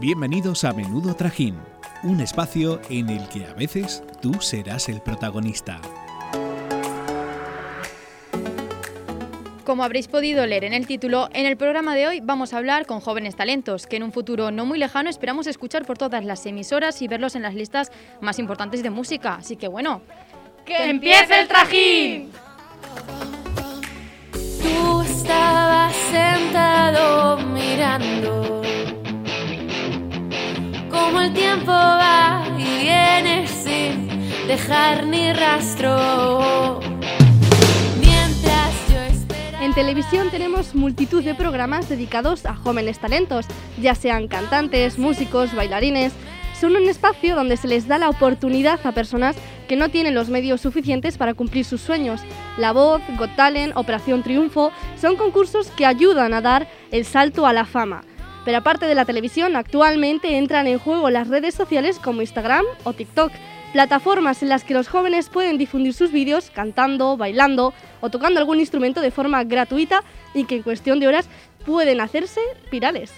Bienvenidos a Menudo Trajín, un espacio en el que a veces tú serás el protagonista. Como habréis podido leer en el título, en el programa de hoy vamos a hablar con jóvenes talentos que en un futuro no muy lejano esperamos escuchar por todas las emisoras y verlos en las listas más importantes de música. Así que bueno, ¡que empiece el trajín! Tú estabas sentado mirando como el tiempo va y viene sin dejar ni rastro. En televisión tenemos multitud de programas dedicados a jóvenes talentos, ya sean cantantes, músicos, bailarines. Son un espacio donde se les da la oportunidad a personas que no tienen los medios suficientes para cumplir sus sueños. La Voz, Got Talent, Operación Triunfo son concursos que ayudan a dar el salto a la fama. Pero aparte de la televisión, actualmente entran en juego las redes sociales como Instagram o TikTok plataformas en las que los jóvenes pueden difundir sus vídeos cantando, bailando o tocando algún instrumento de forma gratuita y que en cuestión de horas pueden hacerse virales.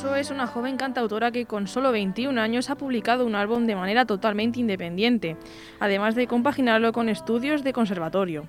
Es una joven cantautora que con solo 21 años ha publicado un álbum de manera totalmente independiente, además de compaginarlo con estudios de conservatorio.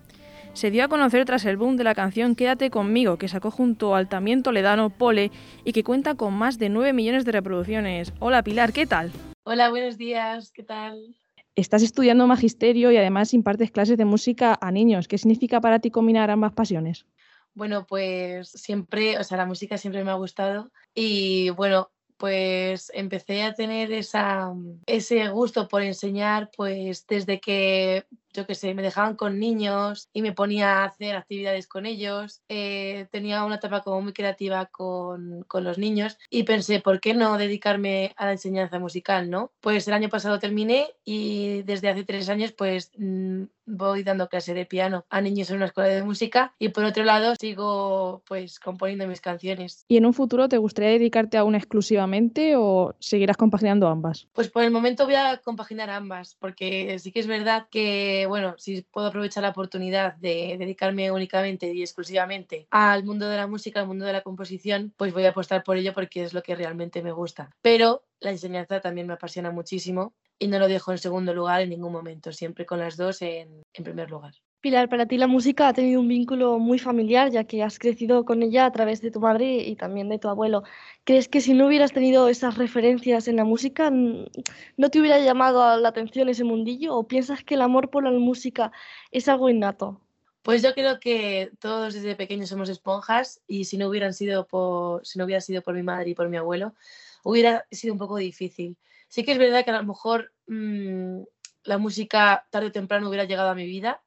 Se dio a conocer tras el boom de la canción Quédate conmigo, que sacó junto al también toledano Pole y que cuenta con más de 9 millones de reproducciones. Hola Pilar, ¿qué tal? Hola, buenos días, ¿qué tal? Estás estudiando magisterio y además impartes clases de música a niños. ¿Qué significa para ti combinar ambas pasiones? Bueno, pues siempre, o sea, la música siempre me ha gustado y bueno, pues empecé a tener esa, ese gusto por enseñar pues desde que yo qué sé, me dejaban con niños y me ponía a hacer actividades con ellos. Eh, tenía una etapa como muy creativa con, con, los niños y pensé, ¿por qué no dedicarme a la enseñanza musical, no? Pues el año pasado terminé y desde hace tres años pues mm, voy dando clase de piano a niños en una escuela de música y por otro lado sigo pues componiendo mis canciones. ¿Y en un futuro te gustaría dedicarte a una exclusivamente o seguirás compaginando ambas? Pues por el momento voy a compaginar ambas porque sí que es verdad que bueno, si puedo aprovechar la oportunidad de dedicarme únicamente y exclusivamente al mundo de la música, al mundo de la composición, pues voy a apostar por ello porque es lo que realmente me gusta. Pero la enseñanza también me apasiona muchísimo y no lo dejo en segundo lugar en ningún momento, siempre con las dos en, primer lugar. Pilar, para ti la música ha tenido un vínculo muy familiar, ya que has crecido con ella a través de tu madre y también de tu abuelo. ¿Crees que si no hubieras tenido esas referencias en la música, no te hubiera llamado la atención ese mundillo? ¿O piensas que el amor por la música es algo innato? Pues yo creo que todos desde pequeños somos esponjas y si no hubieran sido por, si no hubiera sido por mi madre y por mi abuelo, hubiera sido un poco difícil. Sí que es verdad que a lo mejor mm, la música tarde o temprano hubiera llegado a mi vida,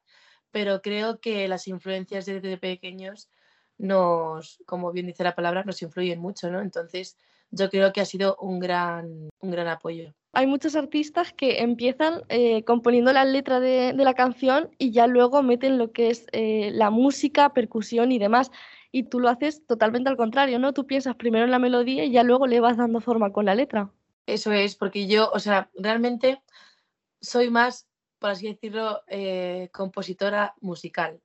pero creo que las influencias desde pequeños nos, como bien dice la palabra, nos influyen mucho, ¿no? Entonces, yo creo que ha sido un gran, un gran apoyo. Hay muchos artistas que empiezan eh, componiendo la letra de, la canción y ya luego meten lo que es eh, la música, percusión y demás. Y tú lo haces totalmente al contrario, ¿no? Tú piensas primero en la melodía y ya luego le vas dando forma con la letra. Eso es, porque yo, o sea, realmente soy más por así decirlo, eh, compositora musical.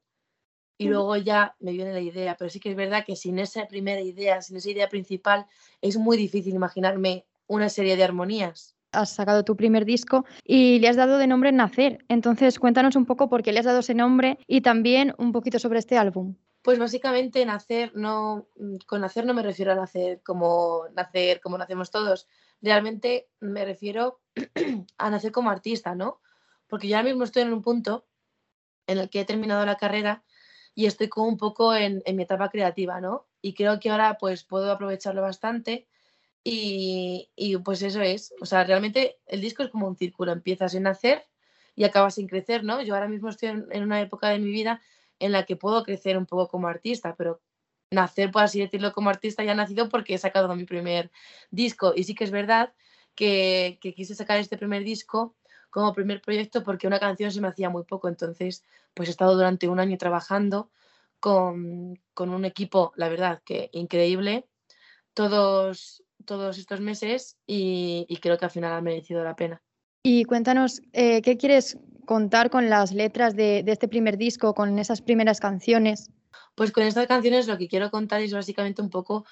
Y luego ya me viene la idea, pero sí que es verdad que sin esa primera idea, sin esa idea principal, es muy difícil imaginarme una serie de armonías. Has sacado tu primer disco y le has dado de nombre Nacer. Entonces, cuéntanos un poco por qué le has dado ese nombre y también un poquito sobre este álbum. Pues básicamente nacer no mm, con nacer no me refiero a nacer como nacer como nacemos todos. Realmente me refiero a nacer como artista, ¿no? Porque yo ahora mismo estoy en un punto en el que he terminado la carrera y estoy como un poco en, mi etapa creativa, ¿no? Y creo que ahora pues puedo aprovecharlo bastante y, pues eso es, o sea, realmente el disco es como un círculo, empiezas en nacer y acabas sin crecer, ¿no? Yo ahora mismo estoy en, una época de mi vida en la que puedo crecer un poco como artista, pero nacer, por así decirlo, como artista ya ha nacido porque he sacado mi primer disco y sí que es verdad que, que quise sacar este primer disco como primer proyecto porque una canción se me hacía muy poco. Entonces, pues he estado durante un año trabajando con, un equipo, la verdad, que increíble todos, todos estos meses y, creo que al final ha merecido la pena. Y cuéntanos, eh, ¿qué quieres contar con las letras de, de, este primer disco, con esas primeras canciones? Pues con estas canciones lo que quiero contar es básicamente un poco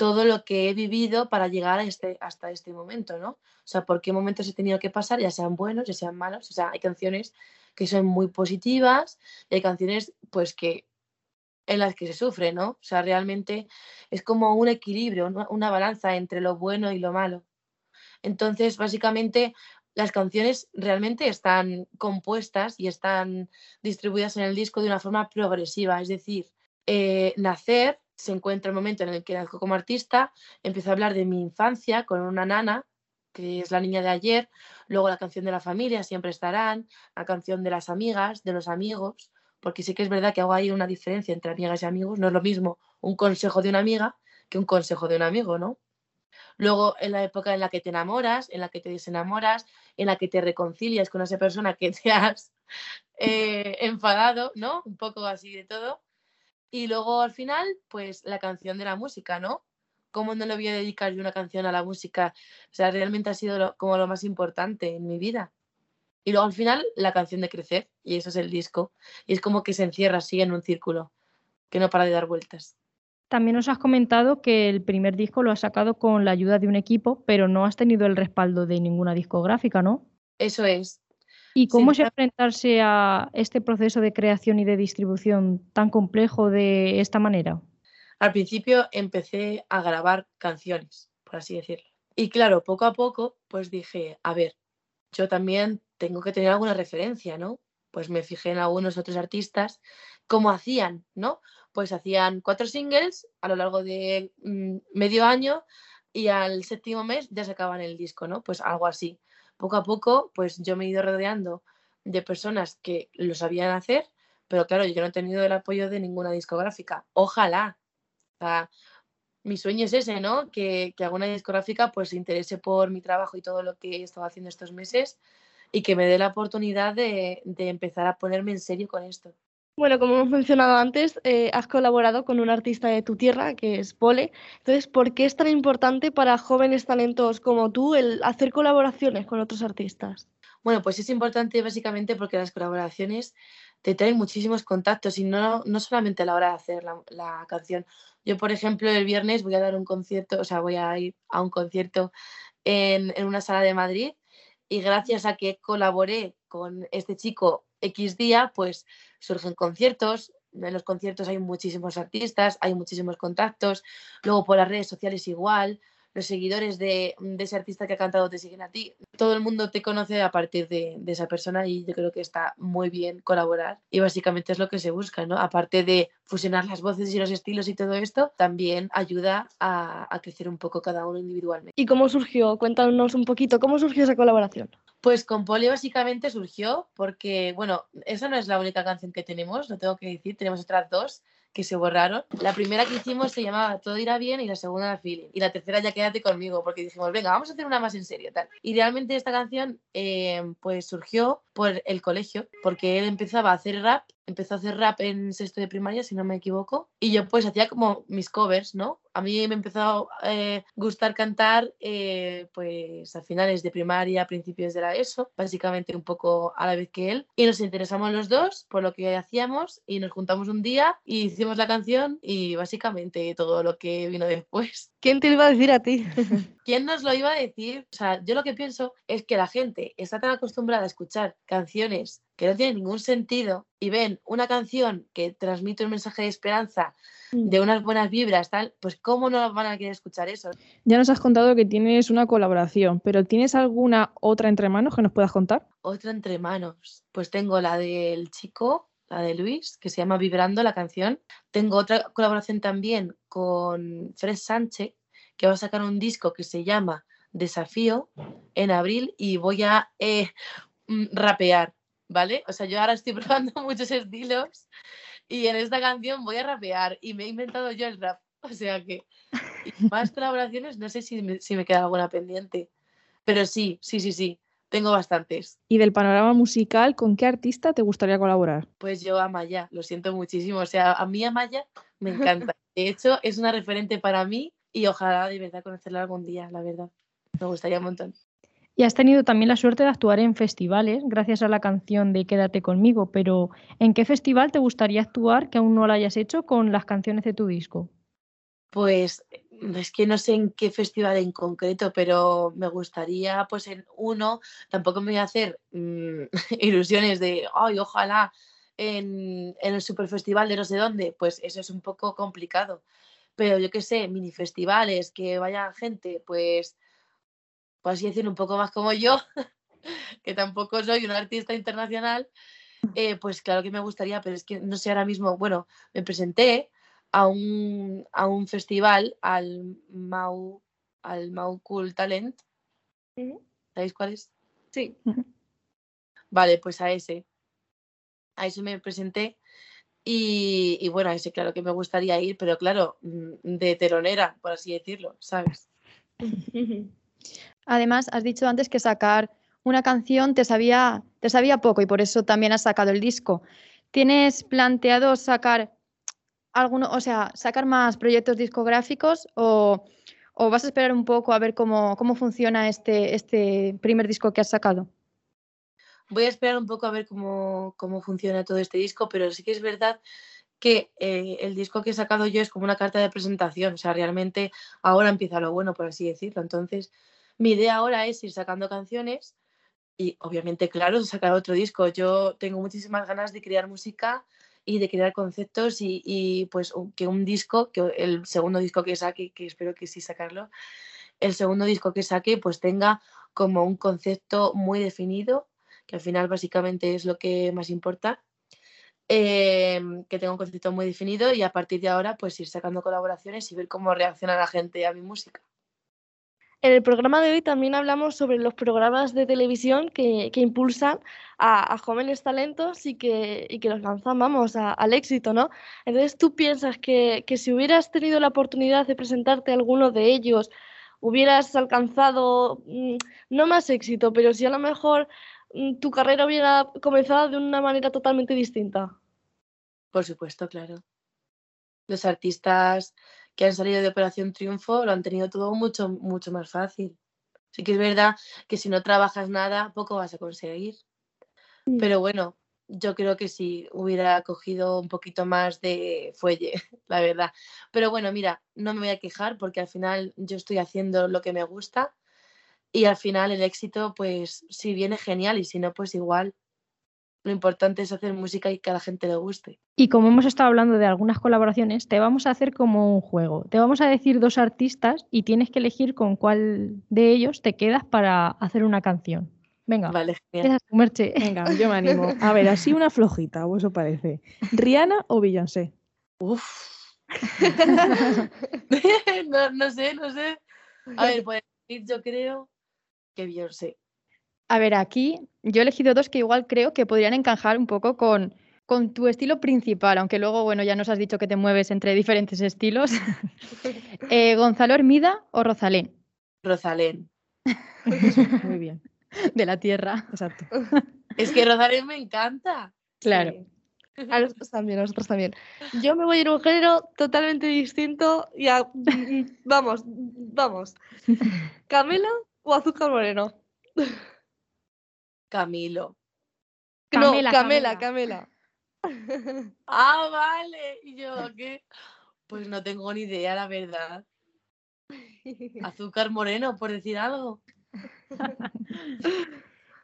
todo lo que he vivido para llegar a este, hasta este momento, ¿no? O sea, por qué momentos he tenido que pasar, ya sean buenos, ya sean malos. O sea, hay canciones que son muy positivas y hay canciones, pues, que en las que se sufre, ¿no? O sea, realmente es como un equilibrio, una balanza entre lo bueno y lo malo. Entonces, básicamente, las canciones realmente están compuestas y están distribuidas en el disco de una forma progresiva, es decir, eh, nacer se encuentra el momento en el que como artista, empiezo a hablar de mi infancia con una nana, que es la niña de ayer, luego la canción de la familia, siempre estarán, la canción de las amigas, de los amigos, porque sí que es verdad que hago ahí una diferencia entre amigas y amigos, no es lo mismo un consejo de una amiga que un consejo de un amigo, ¿no? Luego, en la época en la que te enamoras, en la que te desenamoras, en la que te reconcilias con esa persona que te has eh, enfadado, ¿no? Un poco así de todo. Y luego al final, pues la canción de la música, ¿no? ¿Cómo no le voy a dedicar yo una canción a la música? O sea, realmente ha sido como lo más importante en mi vida. Y luego al final, la canción de Crecer, y eso es el disco. Y es como que se encierra así en un círculo, que no para de dar vueltas. También nos has comentado que el primer disco lo has sacado con la ayuda de un equipo, pero no has tenido el respaldo de ninguna discográfica, ¿no? Eso es. ¿Y cómo es enfrentarse a este proceso de creación y de distribución tan complejo de esta manera? Al principio empecé a grabar canciones, por así decirlo. Y claro, poco a poco, pues dije, a ver, yo también tengo que tener alguna referencia, ¿no? Pues me fijé en algunos otros artistas, cómo hacían, ¿no? pues hacían cuatro singles a lo largo de mm, medio año y al séptimo mes ya sacaban el disco, ¿no? Pues algo así. Poco a poco, pues yo me he ido rodeando de personas que lo sabían hacer, pero claro, yo no he tenido el apoyo de ninguna discográfica. Ojalá. Mi sueño es ese, ¿no? Que, alguna discográfica pues se interese por mi trabajo y todo lo que he estado haciendo estos meses y que me dé la oportunidad de empezar a ponerme en serio con esto. Bueno, como hemos mencionado antes, eh, has colaborado con un artista de tu tierra, que es Pole. Entonces, ¿por qué es tan importante para jóvenes talentos como tú el hacer colaboraciones con otros artistas? Bueno, pues es importante básicamente porque las colaboraciones te traen muchísimos contactos y no, no solamente a la hora de hacer la, canción. Yo, por ejemplo, el viernes voy a dar un concierto, o sea, voy a ir a un concierto en, en una sala de Madrid y gracias a que colaboré con este chico X día, pues surgen conciertos. En los conciertos hay muchísimos artistas, hay muchísimos contactos. Luego por las redes sociales igual los seguidores de, ese artista que ha cantado te siguen a ti. Todo el mundo te conoce a partir de, esa persona y yo creo que está muy bien colaborar y básicamente es lo que se busca, ¿no? Aparte de fusionar las voces y los estilos y todo esto, también ayuda a, a crecer un poco cada uno individualmente. ¿Y cómo surgió? Cuéntanos un poquito, ¿cómo surgió esa colaboración? Pues con Poli básicamente surgió porque, bueno, esa no es la única canción que tenemos, lo tengo que decir, tenemos otras dos que se borraron. La primera que hicimos se llamaba Todo irá bien y la segunda era Feeling. Y la tercera ya quédate conmigo porque dijimos, venga, vamos a hacer una más en serio. Tal. Y realmente esta canción eh, pues surgió por el colegio porque él empezaba a hacer rap empezó a hacer rap en sexto de primaria, si no me equivoco, y yo pues hacía como mis covers, ¿no? A mí me empezó a eh, gustar cantar eh, pues a finales de primaria, a principios de la ESO, básicamente un poco a la vez que él, y nos interesamos los dos por lo que hacíamos y nos juntamos un día y hicimos la canción y básicamente todo lo que vino después. ¿Quién te iba a decir a ti? ¿Quién nos lo iba a decir? O sea, yo lo que pienso es que la gente está tan acostumbrada a escuchar canciones que no tienen ningún sentido y ven una canción que transmite un mensaje de esperanza, mm. de unas buenas vibras, tal, pues ¿cómo no van a querer escuchar eso? Ya nos has contado que tienes una colaboración, pero ¿tienes alguna otra entre manos que nos puedas contar? Otra entre manos. Pues tengo la del chico, la de Luis, que se llama Vibrando la canción. Tengo otra colaboración también con Fred Sánchez, que va a sacar un disco que se llama Desafío en abril y voy a eh, mm, rapear ¿vale? O sea, yo ahora estoy probando muchos estilos y en esta canción voy a rapear y me he inventado yo el rap. O sea que más colaboraciones, no sé si me, si me queda alguna pendiente. Pero sí, sí, sí, sí. tengo bastantes. ¿Y del panorama musical, con qué artista te gustaría colaborar? Pues yo Amaya, lo siento muchísimo. O sea, a mí Amaya me encanta. De hecho, es una referente para mí y ojalá de verdad conocerla algún día, la verdad. Me gustaría un montón. Y has tenido también la suerte de actuar en festivales gracias a la canción de Quédate conmigo, pero ¿en qué festival te gustaría actuar que aún no lo hayas hecho con las canciones de tu disco? Pues es que no sé en qué festival en concreto, pero me gustaría, pues en uno, tampoco me voy a hacer mm, ilusiones de, ay, ojalá en, en el superfestival de no sé dónde, pues eso es un poco complicado. Pero yo qué sé, mini festivales, que vaya gente, pues, por así decirlo, un poco más como yo, que tampoco soy un artista internacional, eh, pues claro que me gustaría, pero es que no sé ahora mismo, bueno, me presenté a un, a un festival, al Mau, al Mau Cool Talent. ¿Sabéis cuál es? Sí. Vale, pues a ese. A ese me presenté. Y, y bueno, ese claro que me gustaría ir, pero claro, mm, de telonera, por así decirlo, ¿sabes? Además, has dicho antes que sacar una canción te sabía, te sabía poco y por eso también has sacado el disco. ¿Tienes planteado sacar alguno, o sea, sacar más proyectos discográficos o, o vas a esperar un poco a ver cómo, cómo funciona este, este primer disco que has sacado? Voy a esperar un poco a ver cómo, cómo funciona todo este disco, pero sí que es verdad que eh, el disco que he sacado yo es como una carta de presentación, o sea, realmente ahora empieza lo bueno, por así decirlo. Entonces, mi idea ahora es ir sacando canciones y obviamente, claro, sacar otro disco. Yo tengo muchísimas ganas de crear música y de crear conceptos y, y, pues que un disco, que el segundo disco que saque, que espero que sí sacarlo, el segundo disco que saque pues tenga como un concepto muy definido, que al final básicamente es lo que más importa, eh, que tenga un concepto muy definido y a partir de ahora pues ir sacando colaboraciones y ver cómo reacciona la gente a mi música. En el programa de hoy también hablamos sobre los programas de televisión que, que impulsan a, a, jóvenes talentos y que, y que los lanzan, vamos, al éxito, ¿no? Entonces, ¿tú piensas que, que, si hubieras tenido la oportunidad de presentarte a alguno de ellos, hubieras alcanzado mmm, no más éxito, pero si a lo mejor tu carrera hubiera comenzado de una manera totalmente distinta? Por supuesto, claro. Los artistas que han salido de Operación Triunfo lo han tenido todo mucho, mucho más fácil. Sí que es verdad que si no trabajas nada, poco vas a conseguir. Mm. Pero bueno, yo creo que si hubiera cogido un poquito más de fuelle, la verdad. Pero bueno, mira, no me voy a quejar porque al final yo estoy haciendo lo que me gusta y al final el éxito, pues si viene genial y si no, pues igual lo importante es hacer música y que a la gente le guste. Y como hemos estado hablando de algunas colaboraciones, te vamos a hacer como un juego. Te vamos a decir dos artistas y tienes que elegir con cuál de ellos te quedas para hacer una canción. Venga, vale, Merche. Venga, yo me animo. A ver, así una flojita, ¿o eso parece? ¿Rihanna o Beyoncé? Uf. no, no sé, no sé. A ver, pues yo creo que Beyoncé. A ver, aquí yo he elegido dos que igual creo que podrían encajar un poco con, con tu estilo principal, aunque luego, bueno, ya nos has dicho que te mueves entre diferentes estilos. eh, ¿Gonzalo Hermida o Rosalén? Rosalén. Muy bien. De la tierra. Exacto. Es que Rosalén me encanta. Claro. Sí. A nosotros también, a nosotros también. Yo me voy a ir a un género totalmente distinto y a... vamos, vamos. ¿Camela o azúcar moreno? Camilo. No, Camela, Camela, Camela. Camela. ah, vale. ¿Y yo qué? Pues no tengo ni idea, la verdad. Azúcar moreno, por decir algo.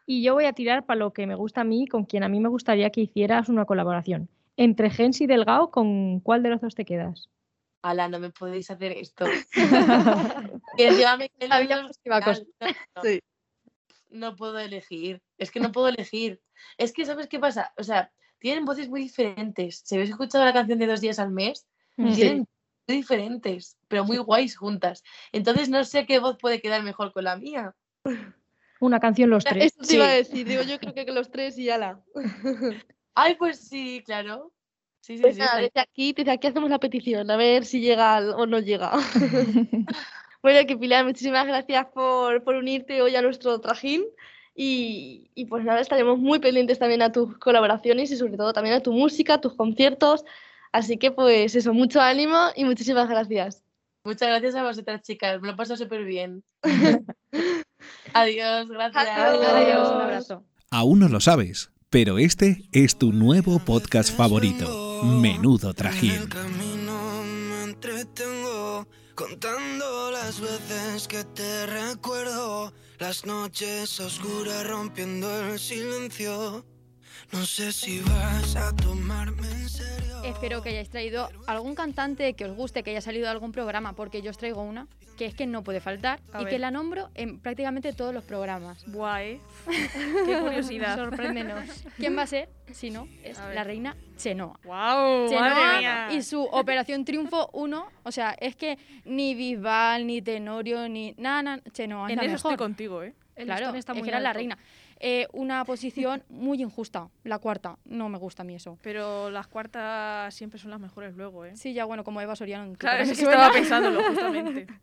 y yo voy a tirar para lo que me gusta a mí, con quien a mí me gustaría que hicieras una colaboración. Entre Gens y Delgado, ¿con cuál de los dos te quedas? Ala, no me podéis hacer esto. que ya me sí. no puedo elegir. Es que no puedo elegir. Es que, ¿sabes qué pasa? O sea, tienen voces muy diferentes. Si habéis escuchado la canción de dos días al mes, sí. tienen muy diferentes, pero muy guays juntas. Entonces no sé qué voz puede quedar mejor con la mía. Una canción los tres. Eso te sí. iba a decir, digo, yo creo que los tres y ala. Ay, pues sí, claro. Sí, sí, pues sí, nada, desde aquí, desde aquí hacemos la petición, a ver si llega o no llega. bueno, que Pilar, muchísimas gracias por, por unirte hoy a nuestro trajín. Y, y pues nada, estaremos muy pendientes también a tus colaboraciones y sobre todo también a tu música, a tus conciertos. Así que pues eso, mucho ánimo y muchísimas gracias. Muchas gracias a vosotras, chicas. Me lo paso súper bien. Adiós, gracias. Adiós, un abrazo. Aún no lo sabes, pero este es tu nuevo podcast favorito, Menudo Trajín. Contando las veces que te recuerdo, las noches oscuras rompiendo el silencio. No sé si vas a tomarme en serio. Espero que hayáis traído algún cantante que os guste, que haya salido de algún programa, porque yo os traigo una que es que no puede faltar A y ver. que la nombro en prácticamente todos los programas. ¿eh? Qué curiosidad. Sorpréndenos. ¿Quién va a ser? Si no, es la reina Chenoa. ¡Wow! Chenoa ¡Madre mía! y su Operación Triunfo 1, o sea, es que ni Bisbal, ni Tenorio, ni nada, nada, Chenoa es En la eso mejor. estoy contigo, ¿eh? El Claro, es que era la reina. Eh, una posición muy injusta, la cuarta. No me gusta a mí eso. Pero las cuartas siempre son las mejores luego, ¿eh? Sí, ya bueno, como Eva Soriano. Claro, es que estaba pensándolo justamente.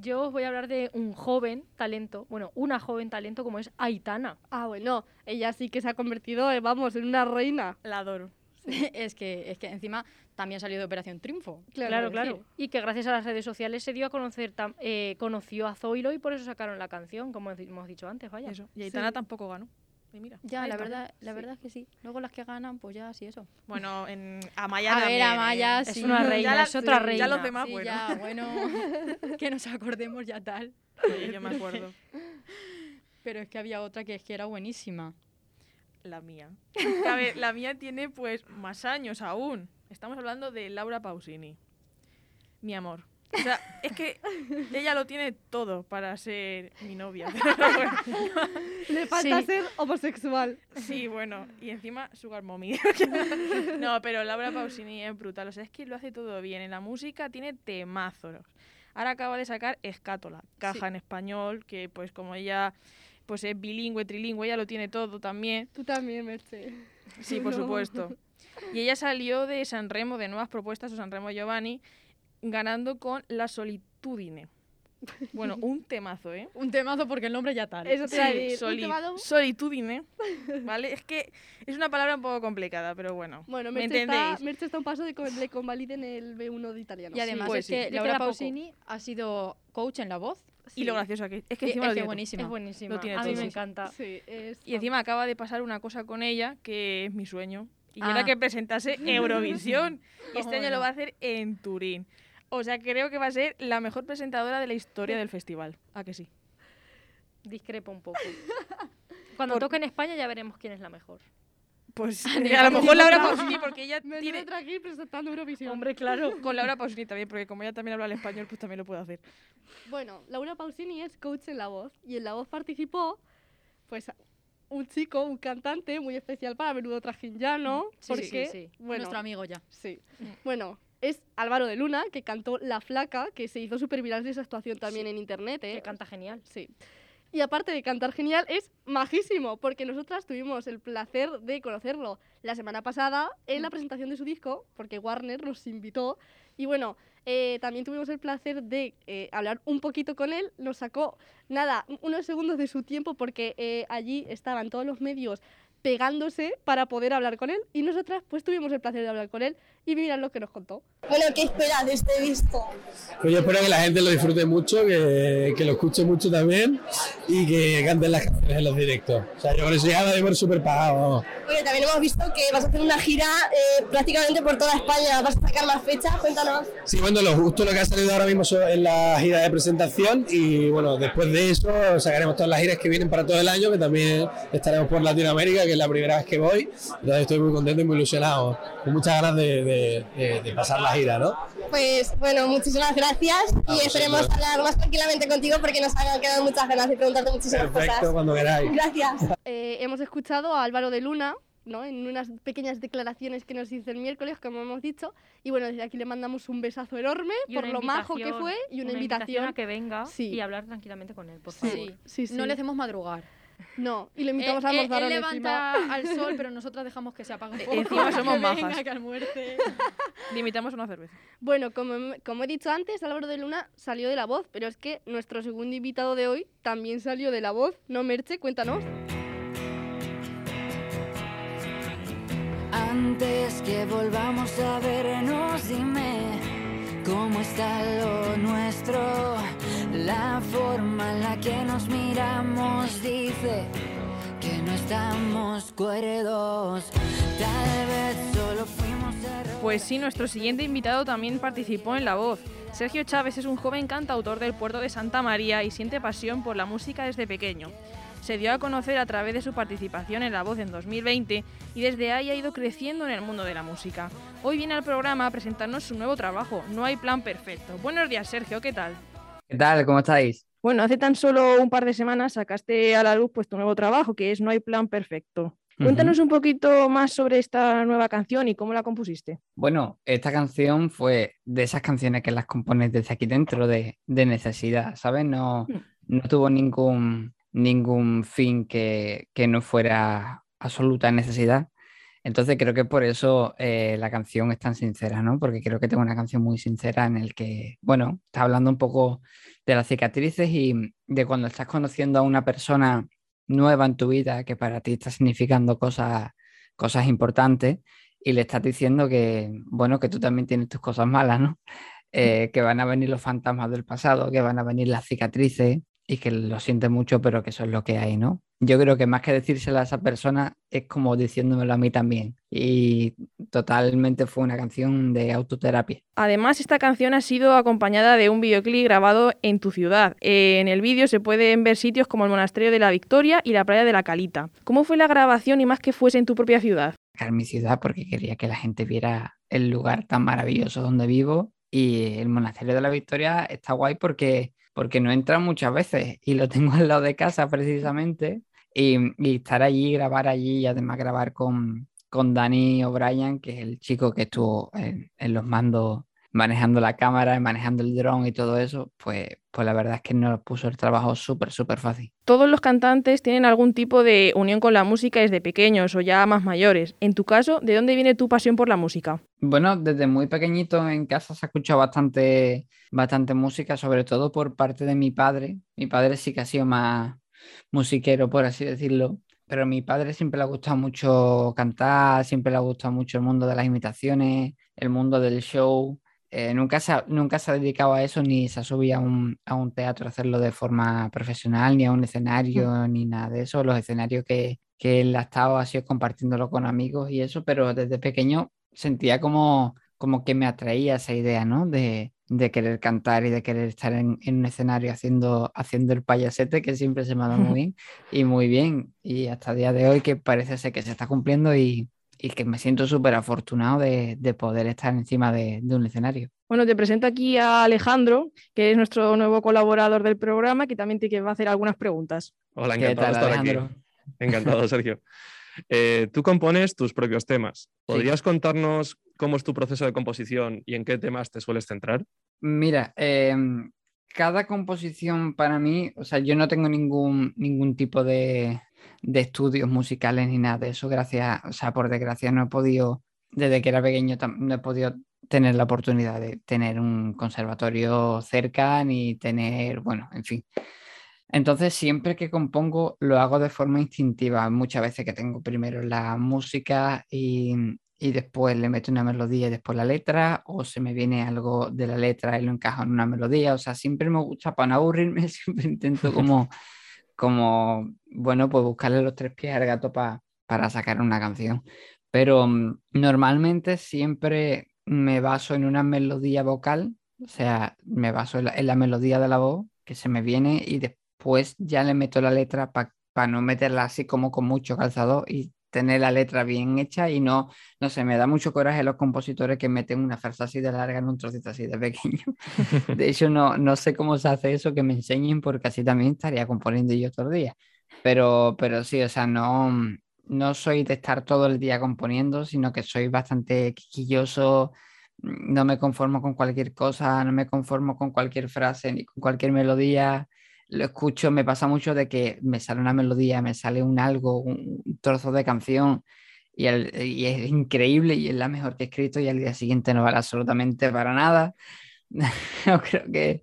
Yo os voy a hablar de un joven talento, bueno, una joven talento como es Aitana. Ah, bueno, ella sí que se ha convertido, eh, vamos, en una reina. La adoro. es, que, es que encima también salió de Operación Triunfo. Claro, claro. Y que gracias a las redes sociales se dio a conocer, tam- eh, conoció a Zoilo y por eso sacaron la canción, como hemos- dicho antes, vaya. Eso. Y Aitana tampoco ganó. Y mira. Ya, la verdad, la verdad es que sí. Luego las que ganan, pues ya sí eso. Bueno, en Amaya A ver, también, Amaya, ¿eh? sí. Es una Ya reina, la- es otra sí, reina. Ya los demás, Sí, bueno. ya, bueno, que nos acordemos ya tal. Oye, yo me acuerdo. Pero es que había otra que es que era buenísima. La mía. A ver, la mía tiene pues más años aún. Estamos hablando de Laura Pausini. Mi amor. O sea, es que ella lo tiene todo para ser mi novia. Le falta Sí. ser homosexual. Sí, bueno, y encima Sugar Mommy. no, pero Laura Pausini es brutal. O sea, es que lo hace todo bien. En la música tiene temazos. Ahora acaba de sacar Escátola, caja en español, que pues como ella pues es bilingüe, trilingüe, ella lo tiene todo también. Tú también, Merche. Sí, por No. supuesto. Y ella salió de San Remo, de Nuevas Propuestas o San Remo Giovanni, ganando con La Solitudine. Bueno, un temazo, ¿eh? Un temazo porque el nombre ya tal. Eso Sí, soli- solitudine, ¿vale? Es que es una palabra un poco complicada, pero bueno, Bueno, ¿me Merche está? Merche un paso de que le convaliden el B1 de italiano. Y además pues es que sí. Le Laura poco. Pausini ha sido coach en La Voz. Y lo graciosa que es que encima es lo que tiene todo. buenísima. Es buenísima. Lo tiene a mí todo, me sí. encanta. Sí, es... Y encima acaba de pasar una cosa con ella que es mi sueño. Y Ah. era que presentase Eurovisión. y este año lo va a hacer en Turín. O sea, creo que va a ser la mejor presentadora de la historia del festival. ¿A que sí? Discrepo un poco. Cuando Por- toque en España ya veremos quién es la mejor. Pues a nivel lo mejor Laura. Pausini, porque ella Me tiene... tiene aquí presentando Eurovisión. Hombre, claro. Con Laura Pausini también, porque como ella también habla el español, pues también lo puede hacer. Bueno, Laura Pausini es coach en La Voz y en La Voz participó, pues, un chico, un cantante muy especial para Menudo Trajín Llano, Sí, sí, porque, sí, sí. bueno, Nuestro amigo ya. sí. Bueno, es Álvaro de Luna, que cantó La Flaca, que se hizo súper viral de esa actuación también en internet, ¿eh? Que canta genial. Sí. Y aparte de cantar genial, es majísimo, porque nosotras tuvimos el placer de conocerlo la semana pasada en la presentación de su disco, porque Warner nos invitó. Y bueno, eh, también tuvimos el placer de eh, hablar un poquito con él. Nos sacó, nada, unos segundos de su tiempo, porque eh, allí estaban todos los medios pegándose para poder hablar con él. Y nosotras, pues tuvimos el placer de hablar con él y mirad lo que nos contó. Bueno, ¿qué esperas de este disco? Pues yo espero que la gente lo disfrute mucho, que, que lo escuche mucho también y que canten las canciones en los directos. O sea, yo con eso ya lo por súper pagado. Bueno, también hemos visto que vas a hacer una gira eh, prácticamente por toda España. ¿Vas a sacar más fechas? Cuéntanos. Sí, bueno, lo justo lo que ha salido ahora mismo es la gira de presentación y bueno, después de eso sacaremos todas las giras que vienen para todo el año, que también estaremos por Latinoamérica, que es la primera vez que voy. Entonces estoy muy contento y muy ilusionado, con muchas ganas de, de- de- de pasar la gira, ¿no? Pues bueno, muchísimas gracias y vosotros. esperemos hablar más tranquilamente contigo porque nos han quedado muchas ganas de preguntarte muchísimas Perfecto, cosas. cuando queráis. Gracias. Eh, hemos escuchado a Álvaro de Luna, ¿no? En unas pequeñas declaraciones que nos hizo el miércoles, como hemos dicho. Y bueno, desde aquí le mandamos un besazo enorme Y por una lo majo que invitación- fue y una, invitación. a que venga Sí. y hablar tranquilamente con él, por Sí, favor. sí, sí. No le hacemos madrugar. No, y le Eh, invitamos a eh, almorzar él encima. levanta al sol, pero nosotras dejamos que se apague un poco. encima somos que venga, majas. que almuerce. Le invitamos a una cerveza. Bueno, como, como he dicho antes, Álvaro de Luna salió de La Voz, pero es que nuestro segundo invitado de hoy también salió de La Voz. ¿No, Merche? Cuéntanos. Antes que volvamos a vernos, dime cómo está lo nuestro. La forma en la que nos miramos dice que no estamos cuerdos. Tal vez solo fuimos errores. Pues sí, nuestro siguiente invitado también participó en La Voz. Sergio Chávez es un joven cantautor del puerto de Santa María y siente pasión por la música desde pequeño. Se dio a conocer a través de su participación en La Voz en 2020 y desde ahí ha ido creciendo en el mundo de la música. Hoy viene al programa a presentarnos su nuevo trabajo, No hay plan perfecto. Buenos días, Sergio, ¿qué tal? ¿Qué tal? ¿Cómo estáis? Bueno, hace tan solo un par de semanas sacaste a la luz pues, tu nuevo trabajo, que es No hay plan perfecto. Cuéntanos un poquito más sobre esta nueva canción y cómo la compusiste. Bueno, esta canción fue de esas canciones que las compones desde aquí dentro de, de necesidad, ¿sabes? No, no tuvo ningún, ningún fin que, que no fuera absoluta necesidad. Entonces creo que por eso eh, la canción es tan sincera, ¿no? Porque creo que tengo una canción muy sincera en el que, bueno, está hablando un poco de las cicatrices y de cuando estás conociendo a una persona nueva en tu vida que para ti está significando cosas, cosas importantes y le estás diciendo que, bueno, que tú también tienes tus cosas malas, ¿no? Eh, que van a venir los fantasmas del pasado, que van a venir las cicatrices y que lo sientes mucho, pero que eso es lo que hay, ¿no? Yo creo que más que decírselo a esa persona es como diciéndomelo a mí también. Y totalmente fue una canción de autoterapia. Además, esta canción ha sido acompañada de un videoclip grabado en tu ciudad. Eh, en el vídeo se pueden ver sitios como el Monasterio de la Victoria y la Playa de la Calita. ¿Cómo fue la grabación y más que fuese en tu propia ciudad? Sacar mi ciudad porque quería que la gente viera el lugar tan maravilloso donde vivo. Y el Monasterio de la Victoria está guay porque, porque no entra muchas veces y lo tengo al lado de casa precisamente. Y, y estar allí, grabar allí y además grabar con, con Danny O'Brien, que es el chico que estuvo en, en los mandos manejando la cámara, manejando el dron y todo eso, pues, pues la verdad es que nos puso el trabajo súper, súper fácil. Todos los cantantes tienen algún tipo de unión con la música desde pequeños o ya más mayores. En tu caso, ¿de dónde viene tu pasión por la música? Bueno, desde muy pequeñito en casa se ha escuchado bastante, bastante música, sobre todo por parte de mi padre. Mi padre sí que ha sido más musiquero, por así decirlo. Pero a mi padre siempre le ha gustado mucho cantar, siempre le ha gustado mucho el mundo de las imitaciones, el mundo del show. Eh, nunca, se ha, nunca se ha dedicado a eso ni se ha subido a un, a un teatro a hacerlo de forma profesional, ni a un escenario, mm. ni nada de eso. Los escenarios que, que él ha estado ha sido compartiéndolo con amigos y eso, pero desde pequeño sentía como, como que me atraía esa idea, ¿no? De, de querer cantar y de querer estar en, en, un escenario haciendo, haciendo el payasete, que siempre se me ha dado muy bien y muy bien. Y hasta el día de hoy que parece ser que se está cumpliendo y, y que me siento súper afortunado de, de, poder estar encima de, de, un escenario. Bueno, te presento aquí a Alejandro, que es nuestro nuevo colaborador del programa, que también te va a hacer algunas preguntas. Hola, encantado de estar Alejandro? aquí. Encantado, Sergio. Eh, tú compones tus propios temas. ¿Podrías sí. contarnos cómo es tu proceso de composición y en qué temas te sueles centrar? Mira, eh, cada composición para mí, o sea, yo no tengo ningún, ningún tipo de, de, estudios musicales ni nada de eso, gracias, o sea, por desgracia no he podido, desde que era pequeño, no he podido tener la oportunidad de tener un conservatorio cerca ni tener, bueno, en fin. Entonces, siempre que compongo lo hago de forma instintiva. Muchas veces que tengo primero la música y, y, después le meto una melodía y después la letra, o se me viene algo de la letra y lo encajo en una melodía. O sea, siempre me gusta, para no aburrirme, siempre intento como, como bueno, pues buscarle los tres pies al gato pa, para sacar una canción. Pero um, normalmente siempre me baso en una melodía vocal, o sea, me baso en la, en la melodía de la voz que se me viene y después pues ya le meto la letra para pa no meterla así como con mucho calzado y tener la letra bien hecha y no, no sé, me da mucho coraje los compositores que meten una frase así de larga en un trocito así de pequeño. De hecho, no, no sé cómo se hace eso, que me enseñen porque así también estaría componiendo yo los días. Pero, pero sí, o sea, no, no soy de estar todo el día componiendo, sino que soy bastante quisquilloso, no me conformo con cualquier cosa, no me conformo con cualquier frase ni con cualquier melodía lo escucho, me pasa mucho de que me sale una melodía, me sale un algo, un trozo de canción y, es increíble y es la mejor que he escrito y al día siguiente no vale absolutamente para nada. Yo creo que,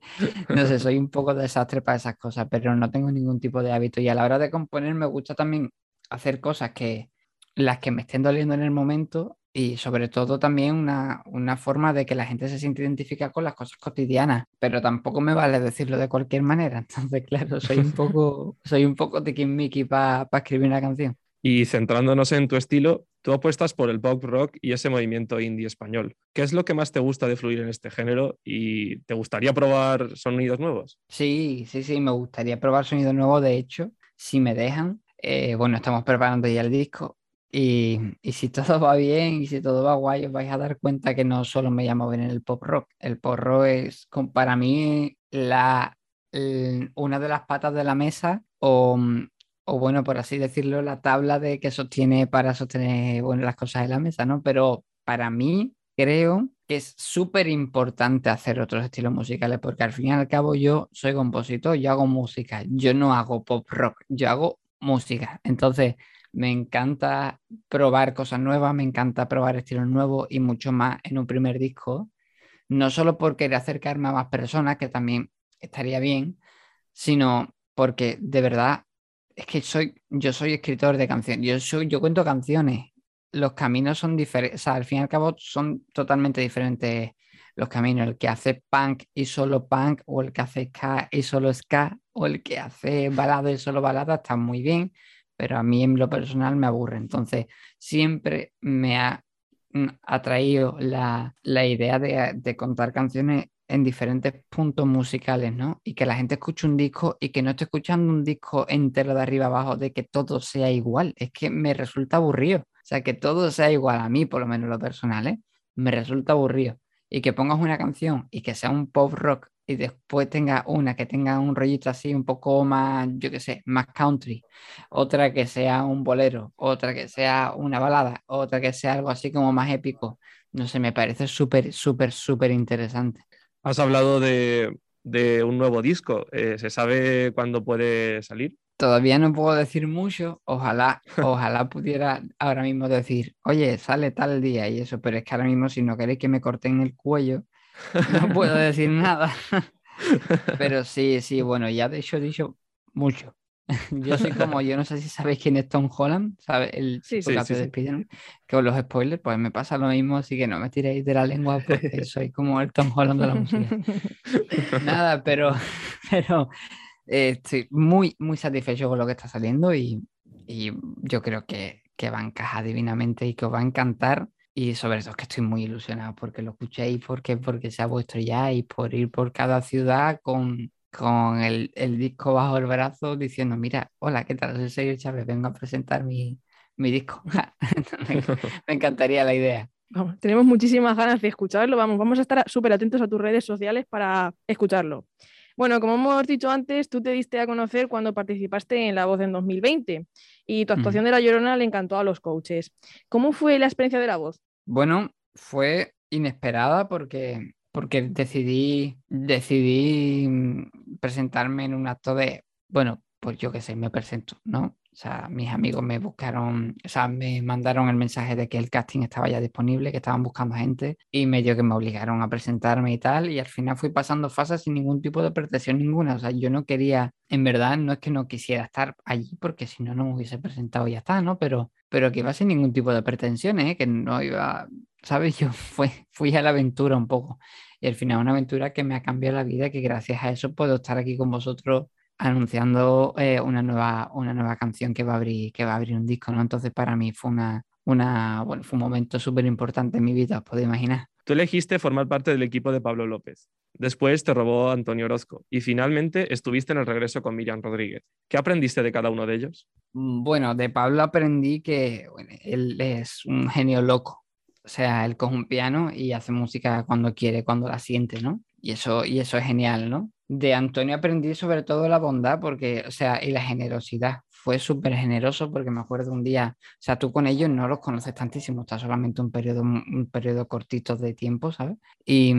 no sé, soy un poco desastre para esas cosas, pero no tengo ningún tipo de hábito y a la hora de componer me gusta también hacer cosas que las que me estén doliendo en el momento y sobre todo también una, una, forma de que la gente se siente identificada con las cosas cotidianas, pero tampoco me vale decirlo de cualquier manera, entonces claro, soy un poco, soy un poco Mickey para escribir una canción. Y centrándonos en tu estilo, tú apuestas por el pop rock y ese movimiento indie español. ¿Qué es lo que más te gusta de fluir en este género y te gustaría probar sonidos nuevos? Sí, sí, sí, me gustaría probar sonidos nuevos. De hecho, si me dejan, eh, bueno, estamos preparando ya el disco y, y, si todo va bien y si todo va guay, os vais a dar cuenta que no solo me llamo bien en el pop rock. El pop rock es para mí la, una de las patas de la mesa o o bueno, por así decirlo, la tabla de que sostiene para sostener bueno, las cosas en la mesa, ¿no? Pero para mí creo que es súper importante hacer otros estilos musicales porque al fin y al cabo yo soy compositor, yo hago música, yo no hago pop rock, yo hago música. Entonces me encanta probar cosas nuevas, me encanta probar estilos nuevos y mucho más en un primer disco, no solo por querer acercarme a más personas, que también estaría bien, sino porque de verdad es que soy, yo soy escritor de canciones, yo, soy, yo cuento canciones, los caminos son diferentes, o sea, al fin y al cabo son totalmente diferentes los caminos, el que hace punk y solo punk, o el que hace ska y solo ska, o el que hace balada y solo balada, está muy bien, pero a mí en lo personal me aburre, entonces siempre me ha mm, atraído la, la idea de, de contar canciones en diferentes puntos musicales, ¿no? Y que la gente escuche un disco y que no esté escuchando un disco entero de arriba abajo, de que todo sea igual. Es que me resulta aburrido. O sea, que todo sea igual a mí, por lo menos lo personal, ¿eh? Me resulta aburrido. Y que pongas una canción y que sea un pop rock y después tenga una que tenga un rollito así un poco más, yo qué sé, más country, otra que sea un bolero, otra que sea una balada, otra que sea algo así como más épico. No sé, me parece súper, súper, súper interesante. Has hablado de, un nuevo disco. Eh, ¿Se sabe cuándo puede salir? Todavía no puedo decir mucho. Ojalá, ojalá pudiera ahora mismo decir, oye, sale tal día y eso, pero es que ahora mismo si no queréis que me corten el cuello, no puedo decir nada. pero sí, sí, bueno, ya de hecho he dicho mucho. Yo soy como, yo no sé si sabéis quién es Tom Holland, ¿sabes? El sí, sí, sí, que con los spoilers, pues me pasa lo mismo, así que no me tiréis de la lengua porque soy como el Tom Holland de la música. Nada, pero, pero eh, estoy muy, muy satisfecho con lo que está saliendo y, y yo creo que, que va a encajar divinamente y que os va a encantar. Y sobre todo es que estoy muy ilusionado porque lo escuchéis, porque, porque sea vuestro ya y por ir por cada ciudad con, con el, el, disco bajo el brazo diciendo, mira, hola, ¿qué tal? Soy Sergio Chávez, vengo a presentar mi, mi disco. me, encantaría la idea. Vamos, tenemos muchísimas ganas de escucharlo, vamos, vamos a estar súper atentos a tus redes sociales para escucharlo. Bueno, como hemos dicho antes, tú te diste a conocer cuando participaste en La Voz en 2020 y tu actuación de La Llorona le encantó a los coaches. ¿Cómo fue la experiencia de La Voz? Bueno, fue inesperada porque porque decidí, decidí mm, presentarme en un acto de, bueno, pues yo qué sé, me presento, ¿no? O sea, mis amigos me buscaron, o sea, me mandaron el mensaje de que el casting estaba ya disponible, que estaban buscando gente y medio que me obligaron a presentarme y tal. Y al final fui pasando fases sin ningún tipo de pretensión ninguna. O sea, yo no quería, en verdad, no es que no quisiera estar allí porque si no, no me hubiese presentado y ya está, ¿no? Pero, pero que iba sin ningún tipo de pretensiones, ¿eh? que no iba, ¿sabes? Yo fui, fui a la aventura un poco. Y al final una aventura que me ha cambiado la vida, que gracias a eso puedo estar aquí con vosotros anunciando eh, una, nueva, una nueva canción que va a abrir, que va a abrir un disco, ¿no? Entonces para mí fue una, una bueno, fue un momento súper importante en mi vida, os podéis imaginar. Tú elegiste formar parte del equipo de Pablo López. Después te robó Antonio Orozco y finalmente estuviste en el regreso con Miriam Rodríguez. ¿Qué aprendiste de cada uno de ellos? Mm, bueno, de Pablo aprendí que él es un genio loco. O sea, él coge un piano y hace música cuando quiere, cuando la siente, ¿no? Y eso, y eso es genial, ¿no? De Antonio aprendí sobre todo la bondad, porque, o sea, y la generosidad. Fue súper generoso porque me acuerdo un día, o sea, tú con ellos no los conoces tantísimo, está solamente un periodo, un periodo cortito de tiempo, ¿sabes? Y,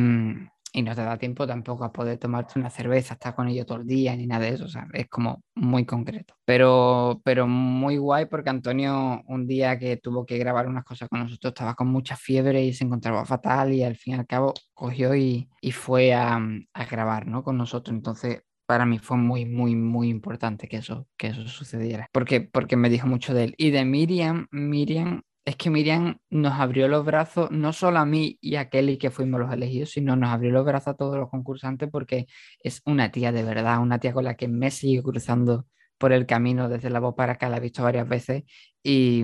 y no te da tiempo tampoco a poder tomarte una cerveza, estar con ellos todo el día ni nada de eso, o sea, es como muy concreto. Pero, pero muy guay porque Antonio un día que tuvo que grabar unas cosas con nosotros estaba con mucha fiebre y se encontraba fatal y al fin y al cabo cogió y, y fue a, a grabar ¿no? con nosotros. Entonces para mí fue muy, muy, muy importante que eso, que eso sucediera. Porque, porque me dijo mucho de él. Y de Miriam, Miriam es que Miriam nos abrió los brazos, no solo a mí y a Kelly, que fuimos los elegidos, sino nos abrió los brazos a todos los concursantes porque es una tía de verdad, una tía con la que me sigue cruzando por el camino desde la voz para acá, la he visto varias veces y,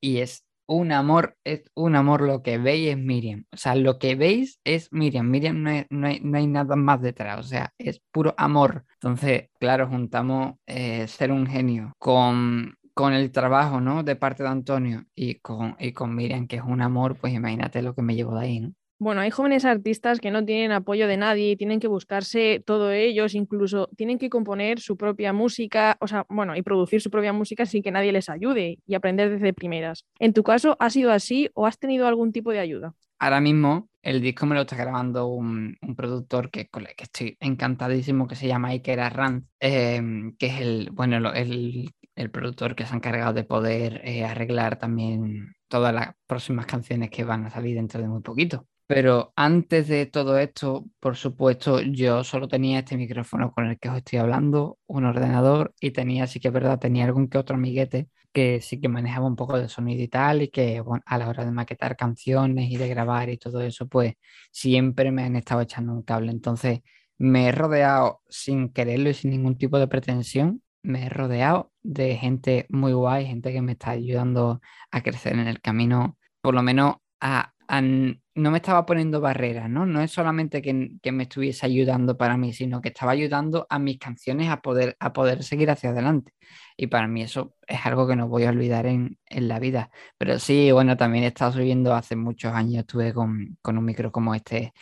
y es un amor, es un amor lo que veis es Miriam. O sea, lo que veis es Miriam. Miriam no, no, hay, no hay, nada más detrás, o sea, es puro amor. Entonces, claro, juntamos eh, ser un genio con con el trabajo, ¿no? De parte de Antonio y con, y con Miriam, que es un amor, pues imagínate lo que me llevo de ahí, ¿no? Bueno, hay jóvenes artistas que no tienen apoyo de nadie y tienen que buscarse todo ellos, incluso tienen que componer su propia música, o sea, bueno, y producir su propia música sin que nadie les ayude y aprender desde primeras. ¿En tu caso ha sido así o has tenido algún tipo de ayuda? Ahora mismo el disco me lo está grabando un, un productor que, con el que estoy encantadísimo, que se llama Iker Arranz, eh, que es el, bueno, el, el, productor que se ha encargado de poder eh, arreglar también todas las próximas canciones que van a salir dentro de muy poquito. Pero antes de todo esto, por supuesto, yo solo tenía este micrófono con el que os estoy hablando, un ordenador y tenía, sí que es verdad, tenía algún que otro amiguete que sí que manejaba un poco de sonido y tal y que bueno, a la hora de maquetar canciones y de grabar y todo eso, pues siempre me han estado echando un cable. Entonces me he rodeado sin quererlo y sin ningún tipo de pretensión, me he rodeado de gente muy guay, gente que me está ayudando a crecer en el camino, por lo menos a no me estaba poniendo barreras, ¿no? No es solamente que, que, me estuviese ayudando para mí, sino que estaba ayudando a mis canciones a poder, a poder seguir hacia adelante. Y para mí eso es algo que no voy a olvidar en, en la vida. Pero sí, bueno, también he estado subiendo hace muchos años, estuve con, con un micro como este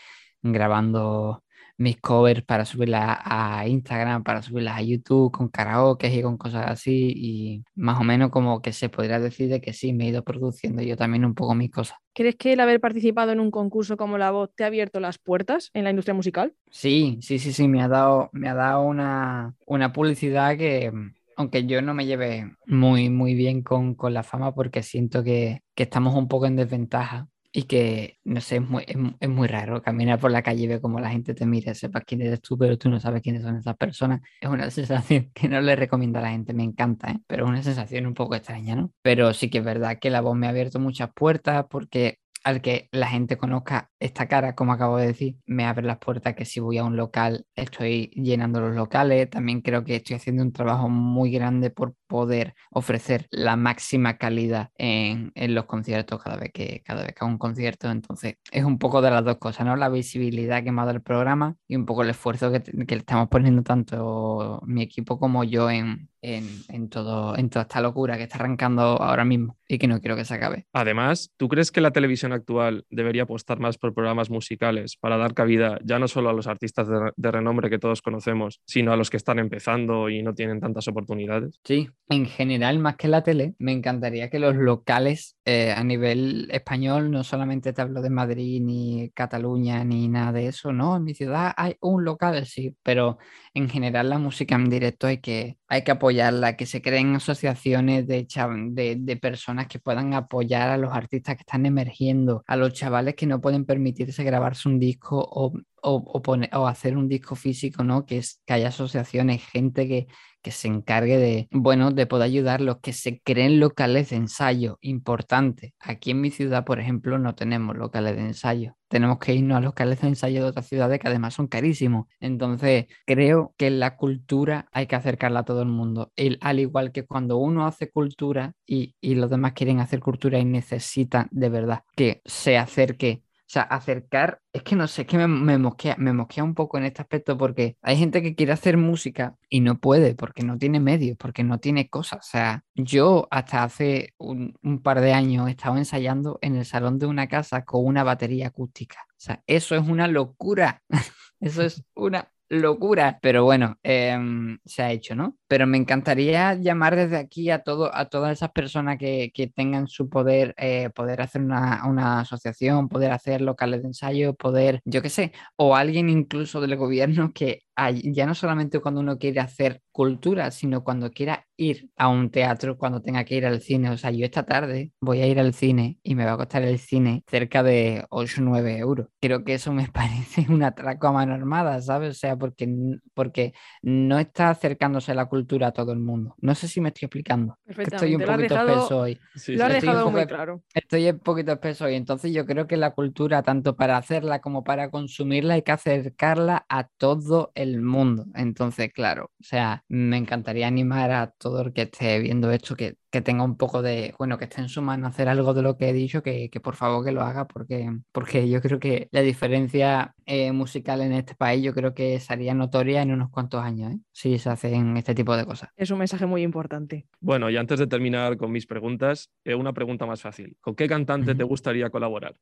grabando mis covers para subirlas a Instagram, para subirlas a YouTube con karaoke y con cosas así. Y más o menos como que se podría decir de que sí, me he ido produciendo yo también un poco mis cosas. ¿Crees que el haber participado en un concurso como La Voz te ha abierto las puertas en la industria musical? Sí, sí, sí, sí, me ha dado, me ha dado una, una publicidad que, aunque yo no me lleve muy, muy bien con, con la fama porque siento que, que, estamos un poco en desventaja y que, no sé, es muy, es, es, muy raro caminar por la calle y ver cómo la gente te mira, sepas quién eres tú, pero tú no sabes quiénes son esas personas. Es una sensación que no le recomiendo a la gente, me encanta, ¿eh? pero es una sensación un poco extraña, ¿no? Pero sí que es verdad que la voz me ha abierto muchas puertas porque al que la gente conozca esta cara, como acabo de decir, me abre las puertas que si voy a un local estoy llenando los locales. También creo que estoy haciendo un trabajo muy grande por poder ofrecer la máxima calidad en, en los conciertos cada vez, que, cada vez que hago un concierto. Entonces es un poco de las dos cosas, ¿no? La visibilidad que me ha dado el programa y un poco el esfuerzo que, que estamos poniendo tanto mi equipo como yo en, en, en, todo, en toda esta locura que está arrancando ahora mismo y que no quiero que se acabe. Además, ¿tú crees que la televisión actual debería apostar más por programas musicales para dar cabida ya no solo a los artistas de, de, renombre que todos conocemos, sino a los que están empezando y no tienen tantas oportunidades? Sí, en general, más que la tele, me encantaría que los locales eh, a nivel español, no solamente te hablo de Madrid ni Cataluña ni nada de eso, no, en mi ciudad hay un local, sí, pero en general la música en directo hay que, hay que apoyarla, que se creen asociaciones de, de, de personas que puedan apoyar a los artistas que están emergiendo, a los chavales que no pueden permitirse grabarse un disco o, o, hacer un disco físico, ¿no? Que, es, que haya asociaciones, gente que, que se encargue de, bueno, de poder ayudar los que se creen locales de ensayo. Importante. Aquí en mi ciudad, por ejemplo, no tenemos locales de ensayo. Tenemos que irnos a locales de ensayo de otras ciudades que además son carísimos. Entonces, creo que la cultura hay que acercarla a todo el mundo. El, al igual que cuando uno hace cultura y, y los demás quieren hacer cultura y necesitan de verdad que se acerque o sea, acercar, es que no sé, es que me, mosquea, me mosquea un poco en este aspecto porque hay gente que quiere hacer música y no puede porque no tiene medios, porque no tiene cosas. O sea, yo hasta hace un, par de años estaba ensayando en el salón de una casa con una batería acústica. O sea, eso es una locura. eso es una locura. Pero bueno, eh, se ha hecho, ¿no? Pero me encantaría llamar desde aquí a, todo, a todas esas personas que, que tengan su poder, eh, poder hacer una, una asociación, poder hacer locales de ensayo, poder, yo qué sé, o alguien incluso del gobierno que ay- ya no solamente cuando uno quiere hacer cultura, sino cuando quiera ir a un teatro, cuando tenga que ir al cine. O sea, yo esta tarde voy a ir al cine y me va a costar el cine cerca de 8 o 9 euros. Creo que eso me parece un atraco a mano armada, ¿sabes? O sea, porque, porque no está acercándose la cultura a todo el mundo. No sé si me estoy explicando. que Estoy un poquito dejado- espeso hoy. Sí, Lo has. Estoy un dejado poco muy claro. Estoy un poquito espeso y entonces yo creo que la cultura, tanto para hacerla como para consumirla, hay que acercarla a todo el mundo. Entonces, claro, o sea, me encantaría animar a todo el que esté viendo esto, que, que tenga un poco de, bueno, que esté en su mano hacer algo de lo que he dicho, que, que por favor que lo haga, porque, porque yo creo que la diferencia eh, musical en este país, yo creo que sería notoria en unos cuantos años, ¿eh? Si se hacen este tipo de cosas. Es un mensaje muy importante. Bueno, y antes de terminar con mis preguntas, eh, una pregunta más fácil. ¿Con qué cantante te gustaría colaborar?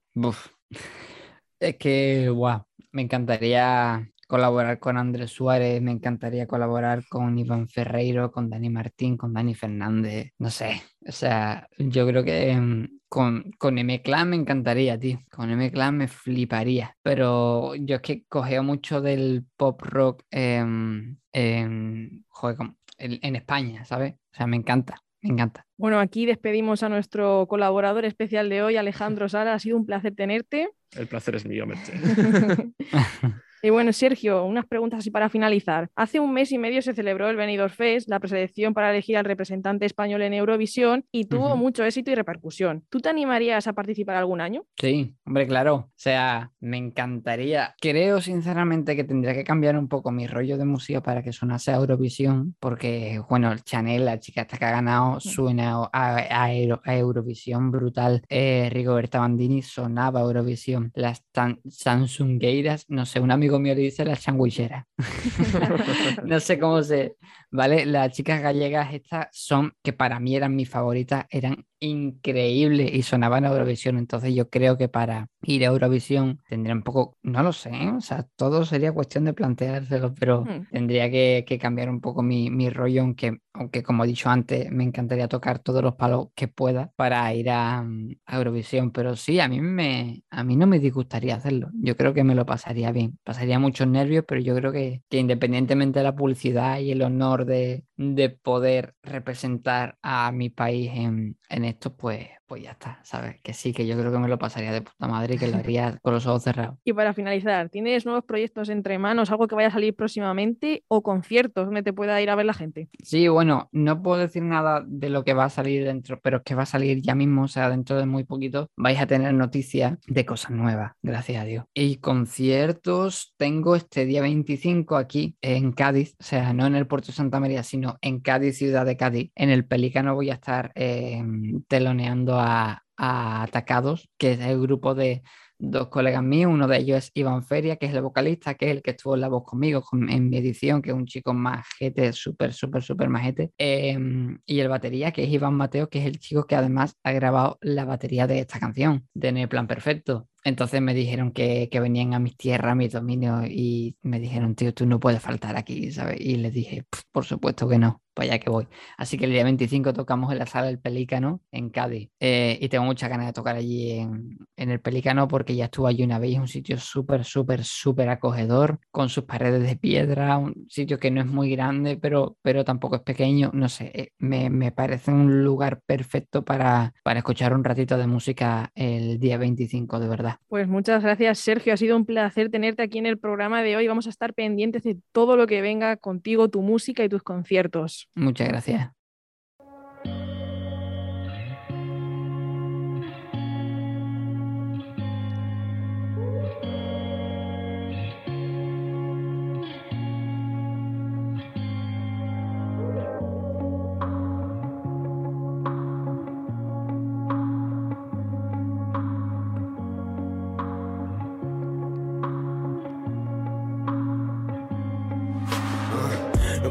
Es que, guau, me encantaría colaborar con Andrés Suárez, me encantaría colaborar con Iván Ferreiro, con Dani Martín, con Dani Fernández, no sé, o sea, yo creo que mm, con, con M-Clan me encantaría, tío, con M-Clan me fliparía, pero yo es que cogeo mucho del pop rock em, em, joder, como- en, en España, ¿sabes? O sea, me encanta, me encanta. Bueno, aquí despedimos a nuestro colaborador especial de hoy, Alejandro Sara. Ha sido un placer tenerte. El placer es mío, Merche. Y bueno, Sergio, unas preguntas así para finalizar. Hace un mes y medio se celebró el Benidorm Fest, la preselección para elegir al representante español en Eurovisión, y tuvo mucho éxito y repercusión. ¿Tú te animarías a participar algún año? Sí, hombre, claro. O sea, me encantaría. Creo sinceramente que tendría que cambiar un poco mi rollo de música para que sonase a Eurovisión, porque, bueno, el Chanel, la chica esta que ha ganado, suena a, a Euro- a Eurovisión brutal. Eh, Rigoberta Bandini sonaba a Eurovisión. Las Samsungueiras, no sé, un amigo mío le dice las changuicheras. no sé cómo se. ¿Vale? Las chicas gallegas estas son, que para mí eran mis favoritas, eran increíbles y sonaban a Eurovisión. Entonces yo creo que para ir a Eurovisión tendría un poco, no lo sé, ¿eh? o sea, todo sería cuestión de planteárselo, pero Hmm. tendría que, que cambiar un poco mi, mi rollo, aunque, aunque como he dicho antes, me encantaría tocar todos los palos que pueda para ir a, mm, a Eurovisión. Pero sí, a mí, me, a mí no me disgustaría hacerlo. Yo creo que me lo pasaría bien. Pasaría muchos nervios, pero yo creo que, que independientemente de la publicidad y el honor de, de poder representar a mi país en, en esto, pues, pues ya está, ¿sabes? Que sí, que yo creo que me lo pasaría de puta madre y que lo haría con los ojos cerrados. Y para finalizar, ¿tienes nuevos proyectos entre manos, algo que vaya a salir próximamente o conciertos donde te pueda ir a ver la gente? Sí, bueno, no puedo decir nada de lo que va a salir dentro, pero es que va a salir ya mismo, o sea, dentro de muy poquito vais a tener noticias de cosas nuevas, gracias a Dios. Y conciertos tengo este día 25 aquí en Cádiz, o sea, no en el puerto de Santa María, sino en Cádiz, ciudad de Cádiz. En el Pelícano voy a estar eh, teloneando a, a Atacados, que es el grupo de dos colegas míos, uno de ellos es Iván Feria, que es el vocalista, que es el que estuvo en la voz conmigo con- en mi edición, que es un chico majete, súper, súper, súper majete, Em, y el batería, que es Iván Mateo, que es el chico que además ha grabado la batería de esta canción, de el Plan Perfecto. Entonces me dijeron que, que venían a mis tierras, a mis dominios, y me dijeron, tío, tú no puedes faltar aquí, ¿sabes? Y les dije, "Pf, por supuesto que no, para allá que voy. Así que el día 25 tocamos en la sala del Pelícano, en Cádiz, eh, y tengo muchas ganas de tocar allí en, en el Pelícano porque ya estuve allí una vez, un sitio súper, súper, súper acogedor, con sus paredes de piedra, un sitio que no es muy grande, pero, pero tampoco es pequeño, no sé, eh, me, me parece un lugar perfecto para, para escuchar un ratito de música el día 25, de verdad. Pues muchas gracias, Sergio. Ha sido un placer tenerte aquí en el programa de hoy. Vamos a estar pendientes de todo lo que venga contigo, tu música y tus conciertos. Muchas gracias.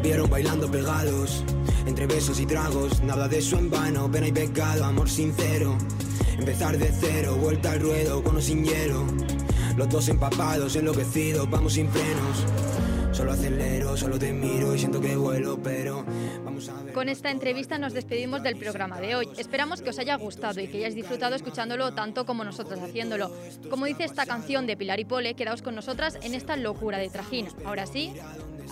Vieron bailando pegados, entre besos y tragos, nada de eso en vano, pena y pecado, amor sincero. Empezar de cero, vuelta al ruedo, con o sin hielo. Los dos empapados, enloquecidos, vamos sin frenos. Solo acelero, solo te miro y siento que vuelo, pero vamos a ver. Con esta entrevista nos despedimos del programa de hoy. Esperamos que os haya gustado y que hayáis disfrutado escuchándolo tanto como nosotros haciéndolo. Como dice esta canción de Pilar y Pole, quedaos con nosotras en esta locura de Trajín. Ahora sí,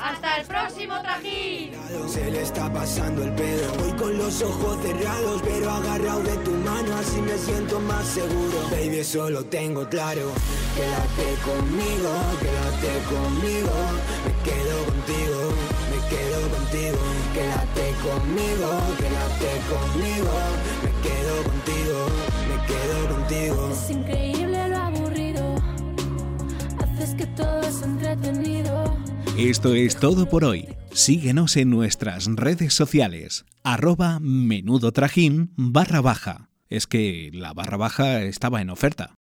¡hasta el próximo Trajín! Se le está pasando el pedo. Voy con los ojos cerrados, pero agarrado de tu mano, así me siento más seguro. Baby, eso lo tengo claro. Quédate conmigo, quédate conmigo. Me quedo contigo, me quedo contigo. Quédate conmigo, quédate conmigo. Me quedo contigo, me quedo contigo. Es increíble lo aburrido. Haces que todo es entretenido. Esto es todo por hoy. Síguenos en nuestras redes sociales. Arroba menudo trajín barra baja. Es que la barra baja estaba en oferta.